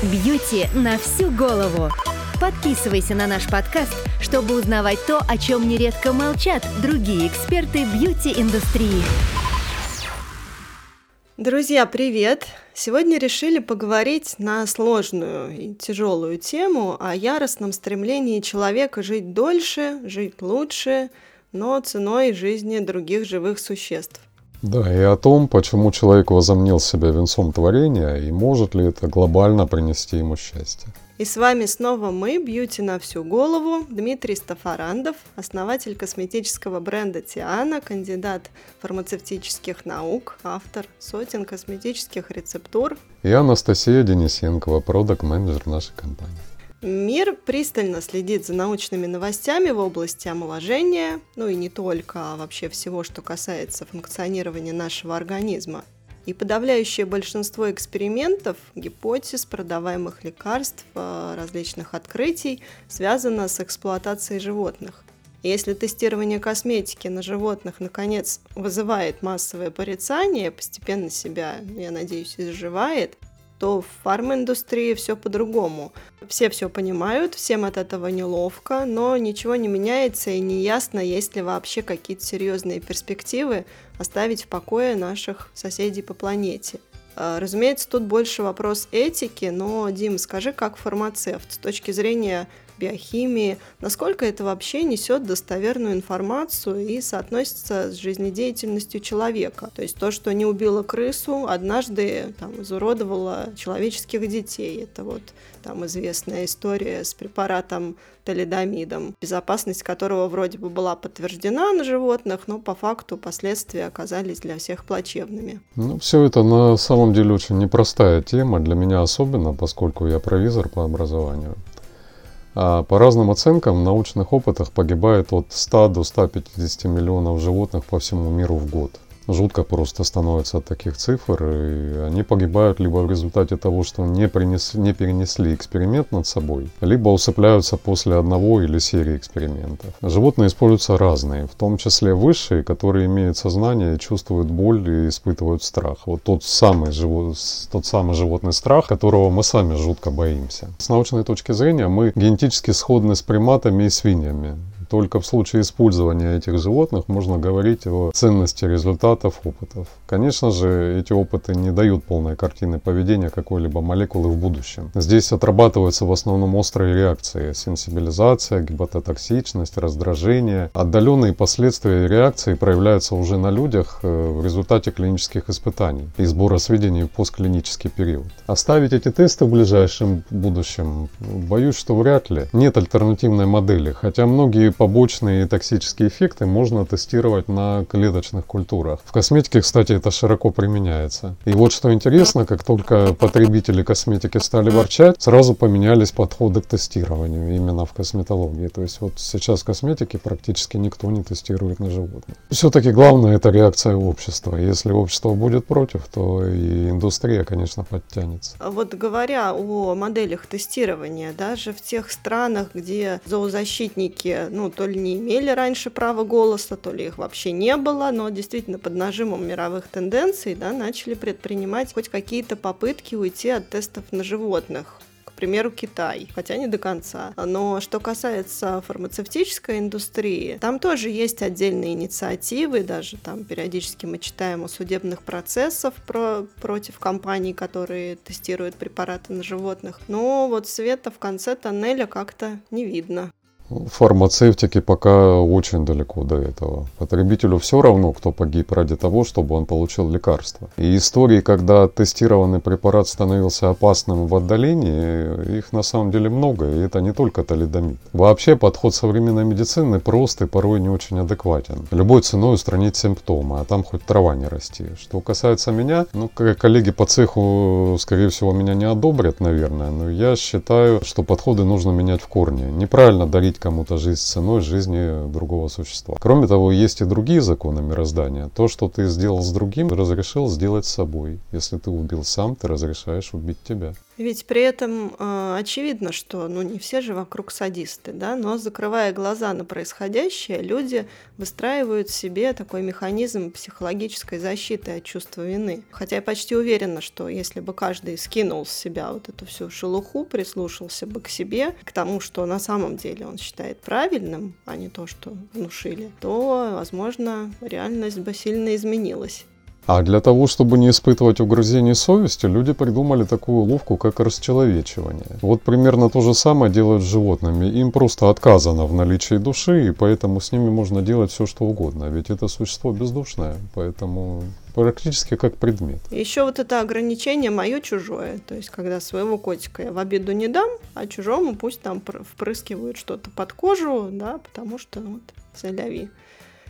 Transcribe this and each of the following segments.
Бьюти на всю голову. Подписывайся на наш подкаст, чтобы узнавать то, о чем нередко молчат другие эксперты бьюти-индустрии. Друзья, привет! Сегодня решили поговорить на сложную и тяжелую тему о яростном стремлении человека жить дольше, жить лучше, но ценой жизни других живых существ. Да, и о том, почему человек возомнил себя венцом творения и может ли это глобально принести ему счастье. И с вами снова мы, Бьюти на всю голову, Дмитрий Стафарандов, основатель косметического бренда Тиана, кандидат фармацевтических наук, автор сотен косметических рецептур. И Анастасия Денисенкова, продакт-менеджер нашей компании. Мир пристально следит за научными новостями в области омоложения, ну и не только, а вообще всего, что касается функционирования нашего организма. И подавляющее большинство экспериментов, гипотез, продаваемых лекарств, э, различных открытий связано с эксплуатацией животных. Если тестирование косметики на животных наконец вызывает массовое порицание, постепенно себя, я надеюсь, изживает, то в фарминдустрии все по-другому. Все все понимают, всем от этого неловко, но ничего не меняется и не ясно, есть ли вообще какие-то серьезные перспективы оставить в покое наших соседей по планете. А, разумеется, тут больше вопрос этики, но, Дим, скажи, как фармацевт, с точки зрения биохимии, насколько это вообще несет достоверную информацию и соотносится с жизнедеятельностью человека. То есть то, что не убило крысу, однажды там, изуродовало человеческих детей. Это вот там известная история с препаратом талидомидом, безопасность которого вроде бы была подтверждена на животных, но по факту последствия оказались для всех плачевными. Ну, все это на самом деле очень непростая тема, для меня особенно, поскольку я провизор по образованию. А по разным оценкам, в научных опытах погибает от 100 до 150 миллионов животных по всему миру в год жутко просто становится от таких цифр, и они погибают либо в результате того, что не, принес, не перенесли эксперимент над собой, либо усыпляются после одного или серии экспериментов. Животные используются разные, в том числе высшие, которые имеют сознание, чувствуют боль и испытывают страх. Вот тот самый, живот, тот самый животный страх, которого мы сами жутко боимся. С научной точки зрения мы генетически сходны с приматами и свиньями. Только в случае использования этих животных можно говорить о ценности результатов опытов. Конечно же, эти опыты не дают полной картины поведения какой-либо молекулы в будущем. Здесь отрабатываются в основном острые реакции, сенсибилизация, гепатотоксичность, раздражение. Отдаленные последствия реакции проявляются уже на людях э, в результате клинических испытаний и сбора сведений в постклинический период. Оставить эти тесты в ближайшем будущем, боюсь, что вряд ли. Нет альтернативной модели, хотя многие побочные токсические эффекты можно тестировать на клеточных культурах. В косметике, кстати, это широко применяется. И вот что интересно, как только потребители косметики стали ворчать, сразу поменялись подходы к тестированию именно в косметологии. То есть вот сейчас в косметике практически никто не тестирует на животных. Все-таки главное это реакция общества. Если общество будет против, то и индустрия, конечно, подтянется. Вот говоря о моделях тестирования, даже в тех странах, где зоозащитники, ну, то ли не имели раньше права голоса, то ли их вообще не было, но действительно под нажимом мировых тенденций да, начали предпринимать хоть какие-то попытки уйти от тестов на животных к примеру, Китай, хотя не до конца. Но что касается фармацевтической индустрии, там тоже есть отдельные инициативы, даже там периодически мы читаем о судебных процессах про, против компаний, которые тестируют препараты на животных. Но вот света в конце тоннеля как-то не видно. Фармацевтики пока очень далеко до этого. Потребителю все равно, кто погиб ради того, чтобы он получил лекарство. И истории, когда тестированный препарат становился опасным в отдалении, их на самом деле много, и это не только талидомид. Вообще подход современной медицины прост и порой не очень адекватен. Любой ценой устранить симптомы, а там хоть трава не расти. Что касается меня, ну, коллеги по цеху, скорее всего, меня не одобрят, наверное, но я считаю, что подходы нужно менять в корне. Неправильно дарить продлить кому-то жизнь ценой жизни другого существа. Кроме того, есть и другие законы мироздания. То, что ты сделал с другим, разрешил сделать с собой. Если ты убил сам, ты разрешаешь убить тебя. Ведь при этом э, очевидно, что ну, не все же вокруг садисты, да, но закрывая глаза на происходящее, люди выстраивают себе такой механизм психологической защиты от чувства вины. Хотя я почти уверена, что если бы каждый скинул с себя вот эту всю шелуху, прислушался бы к себе, к тому, что на самом деле он считает правильным, а не то, что внушили, то, возможно, реальность бы сильно изменилась. А для того, чтобы не испытывать угрызений совести, люди придумали такую уловку, как расчеловечивание. Вот примерно то же самое делают с животными. Им просто отказано в наличии души, и поэтому с ними можно делать все, что угодно. Ведь это существо бездушное, поэтому практически как предмет. Еще вот это ограничение мое-чужое. То есть, когда своего котика я в обиду не дам, а чужому пусть там впрыскивают что-то под кожу, да, потому что вот, заляви.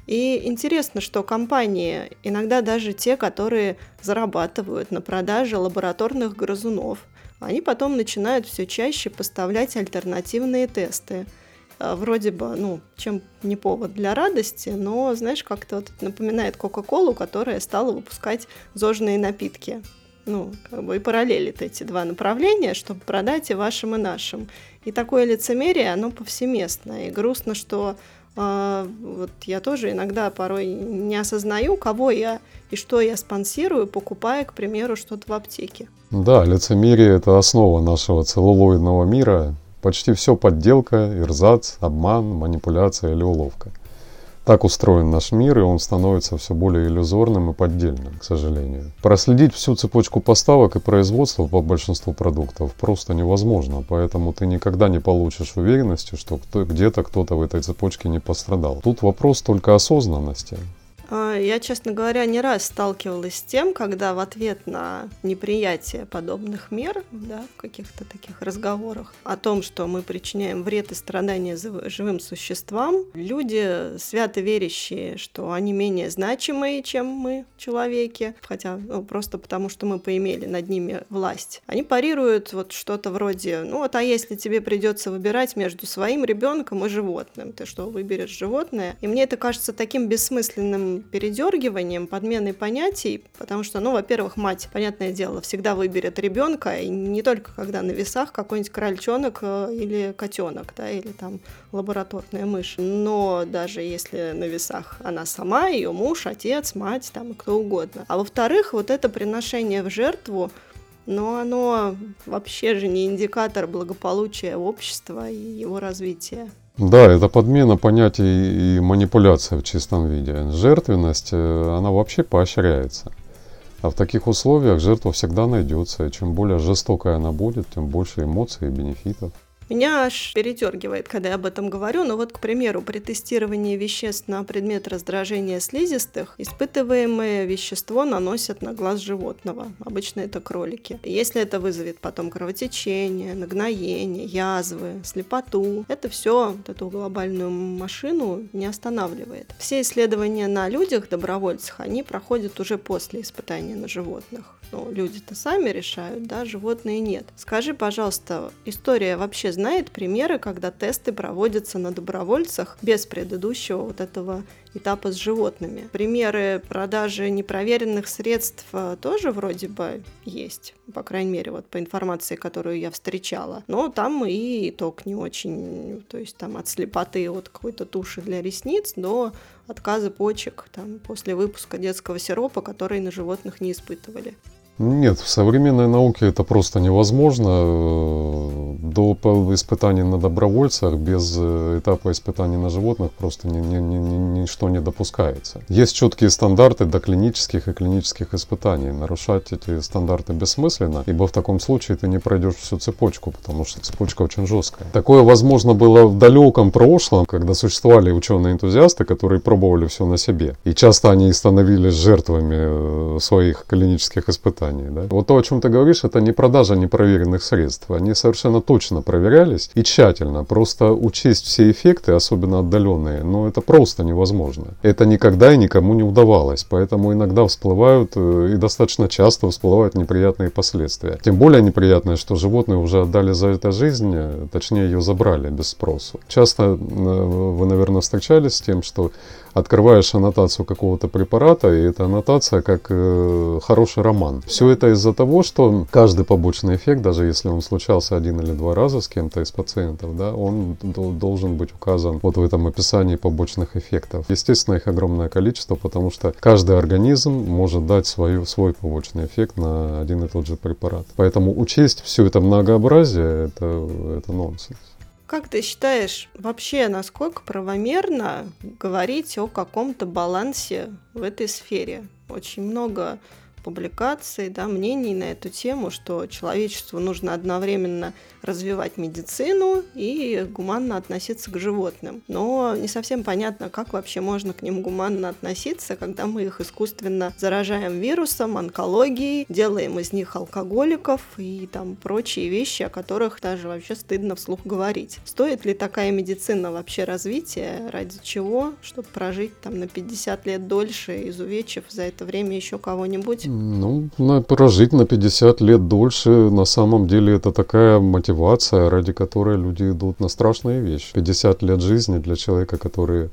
И интересно, что компании, иногда даже те, которые зарабатывают на продаже лабораторных грызунов, они потом начинают все чаще поставлять альтернативные тесты. А, вроде бы, ну, чем не повод для радости, но, знаешь, как-то вот напоминает Кока-Колу, которая стала выпускать зожные напитки. Ну, как бы и параллелит эти два направления, чтобы продать и вашим, и нашим. И такое лицемерие, оно повсеместно. И грустно, что вот я тоже иногда порой не осознаю, кого я и что я спонсирую, покупая, к примеру, что-то в аптеке. Да, лицемерие – это основа нашего целлулоидного мира. Почти все подделка, ирзац, обман, манипуляция или уловка. Так устроен наш мир, и он становится все более иллюзорным и поддельным, к сожалению. Проследить всю цепочку поставок и производства по большинству продуктов просто невозможно, поэтому ты никогда не получишь уверенности, что где-то кто-то в этой цепочке не пострадал. Тут вопрос только осознанности. А, я, честно говоря, не раз сталкивалась с тем, когда в ответ на неприятие подобных мер, да, в каких-то таких разговорах о том, что мы причиняем вред и страдания живым существам, люди, свято верящие, что они менее значимые, чем мы, человеки, хотя ну, просто потому, что мы поимели над ними власть, они парируют вот что-то вроде, ну вот, а если тебе придется выбирать между своим ребенком и животным, ты что, выберешь животное? И мне это кажется таким бессмысленным передергиванием, подменой понятий, потому что, ну, во-первых, мать, понятное дело, всегда выберет ребенка, и не только когда на весах какой-нибудь крольчонок э, или котенок, да, или там лабораторная мышь. Но даже если на весах она сама, ее муж, отец, мать, там, кто угодно. А во-вторых, вот это приношение в жертву, но оно вообще же не индикатор благополучия общества и его развития. Да, это подмена понятий и манипуляция в чистом виде. Жертвенность, э, она вообще поощряется. А в таких условиях жертва всегда найдется. И чем более жестокая она будет, тем больше эмоций и бенефитов. Меня аж передергивает, когда я об этом говорю. Но вот, к примеру, при тестировании веществ на предмет раздражения слизистых испытываемое вещество наносят на глаз животного. Обычно это кролики. Если это вызовет потом кровотечение, нагноение, язвы, слепоту, это все вот эту глобальную машину не останавливает. Все исследования на людях, добровольцах, они проходят уже после испытания на животных. Ну, люди-то сами решают, да, животные нет. Скажи, пожалуйста, история вообще знает примеры, когда тесты проводятся на добровольцах без предыдущего вот этого этапа с животными. Примеры продажи непроверенных средств э, тоже вроде бы есть, по крайней мере, вот по информации, которую я встречала. Но там и итог не очень, то есть там от слепоты от какой-то туши для ресниц до отказа почек там, после выпуска детского сиропа, который на животных не испытывали. Нет, в современной науке это просто невозможно. До испытаний на добровольцах без э, этапа испытаний на животных просто ни, ни, ни, ничто не допускается. Есть четкие стандарты до клинических и клинических испытаний. Нарушать эти стандарты бессмысленно, ибо в таком случае ты не пройдешь всю цепочку, потому что цепочка очень жесткая. Такое возможно было в далеком прошлом, когда существовали ученые-энтузиасты, которые пробовали все на себе. И часто они становились жертвами э, своих клинических испытаний питании. Да? Вот то, о чем ты говоришь, это не продажа непроверенных средств. Они совершенно точно проверялись и тщательно. Просто учесть все эффекты, особенно отдаленные, но это просто невозможно. Это никогда и никому не удавалось. Поэтому иногда всплывают э, и достаточно часто всплывают неприятные последствия. Тем более неприятное, что животные уже отдали за это жизнь, э, точнее ее забрали без спросу. Часто э, вы, наверное, встречались с тем, что открываешь аннотацию какого-то препарата, и эта аннотация как э, хороший роман. Все это из-за того, что каждый побочный эффект, даже если он случался один или два раза с кем-то из пациентов, да, он должен быть указан вот в этом описании побочных эффектов. Естественно, их огромное количество, потому что каждый организм может дать свою, свой побочный эффект на один и тот же препарат. Поэтому учесть все это многообразие, это, это нонсенс. Как ты считаешь, вообще насколько правомерно говорить о каком-то балансе в этой сфере? Очень много публикаций, да, мнений на эту тему, что человечеству нужно одновременно развивать медицину и гуманно относиться к животным. Но не совсем понятно, как вообще можно к ним гуманно относиться, когда мы их искусственно заражаем вирусом, онкологией, делаем из них алкоголиков и там прочие вещи, о которых даже вообще стыдно вслух говорить. Стоит ли такая медицина вообще развития? Ради чего? Чтобы прожить там на 50 лет дольше, изувечив за это время еще кого-нибудь? Ну, на, прожить на 50 лет дольше, на самом деле, это такая мотивация, ради которой люди идут на страшные вещи. 50 лет жизни для человека, который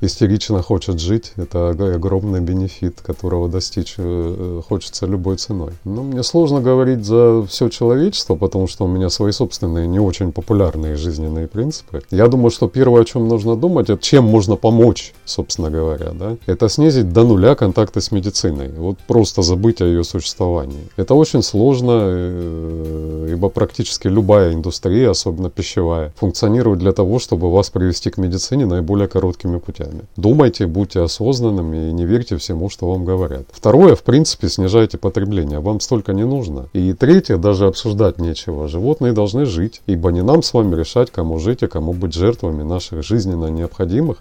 истерично хочет жить, это огромный бенефит, которого достичь э, хочется любой ценой. Но мне сложно говорить за все человечество, потому что у меня свои собственные не очень популярные жизненные принципы. Я думаю, что первое, о чем нужно думать, это чем можно помочь, собственно говоря. Да? Это снизить до нуля контакты с медициной. Вот просто забыть о ее существовании. Это очень сложно, э, ибо практически любая индустрия, особенно пищевая, функционирует для того, чтобы вас привести к медицине наиболее короткими путями вещами. Думайте, будьте осознанными и не верьте всему, что вам говорят. Второе, в принципе, снижайте потребление. Вам столько не нужно. И третье, даже обсуждать нечего. Животные должны жить, ибо не нам с вами решать, кому жить, а кому быть жертвами наших жизненно необходимых,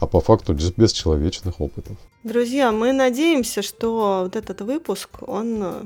а по факту без человечных опытов. Друзья, мы надеемся, что вот этот выпуск, он э,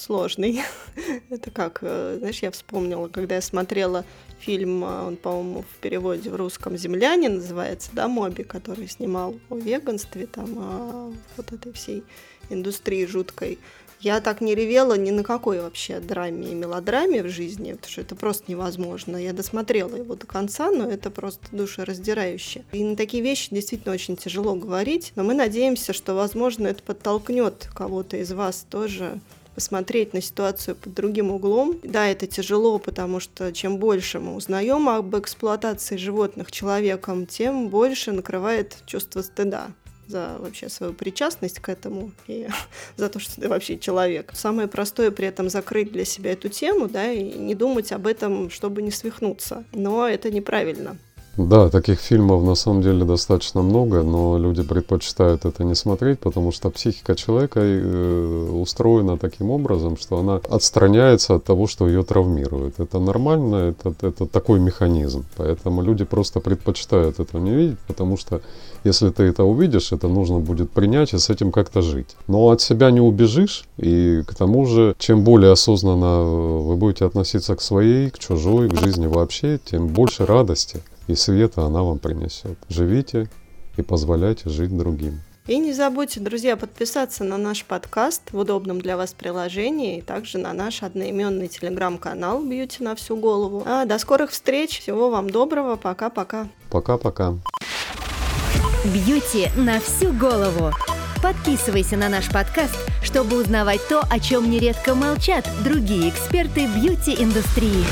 сложный. Это как, э, знаешь, я вспомнила, когда я смотрела фильм, э, он, по-моему, в переводе в русском «Земляне» называется, да, Моби, который снимал о веганстве, там, о вот этой всей индустрии жуткой. Я так не ревела ни на какой вообще драме и мелодраме в жизни, потому что это просто невозможно. Я досмотрела его до конца, но это просто душераздирающе. И на такие вещи действительно очень тяжело говорить, но мы надеемся, что, возможно, это подтолкнет кого-то из вас тоже посмотреть на ситуацию под другим углом. Да, это тяжело, потому что чем больше мы узнаем об эксплуатации животных человеком, тем больше накрывает чувство стыда за вообще свою причастность к этому и за то, что ты вообще человек. Самое простое при этом закрыть для себя эту тему, да, и не думать об этом, чтобы не свихнуться. Но это неправильно. Да, таких фильмов на самом деле достаточно много, но люди предпочитают это не смотреть, потому что психика человека э, устроена таким образом, что она отстраняется от того, что ее травмирует. Это нормально, это, это такой механизм. Поэтому люди просто предпочитают этого не видеть, потому что если ты это увидишь, это нужно будет принять и с этим как-то жить. Но от себя не убежишь, и к тому же, чем более осознанно вы будете относиться к своей, к чужой, к жизни вообще, тем больше радости и света она вам принесет. Живите и позволяйте жить другим. И не забудьте, друзья, подписаться на наш подкаст в удобном для вас приложении, и также на наш одноименный телеграм-канал «Бьюти на всю голову». А, до скорых встреч, всего вам доброго, пока-пока. Пока-пока. «Бьюти на всю голову». Подписывайся на наш подкаст, чтобы узнавать то, о чем нередко молчат другие эксперты бьюти-индустрии.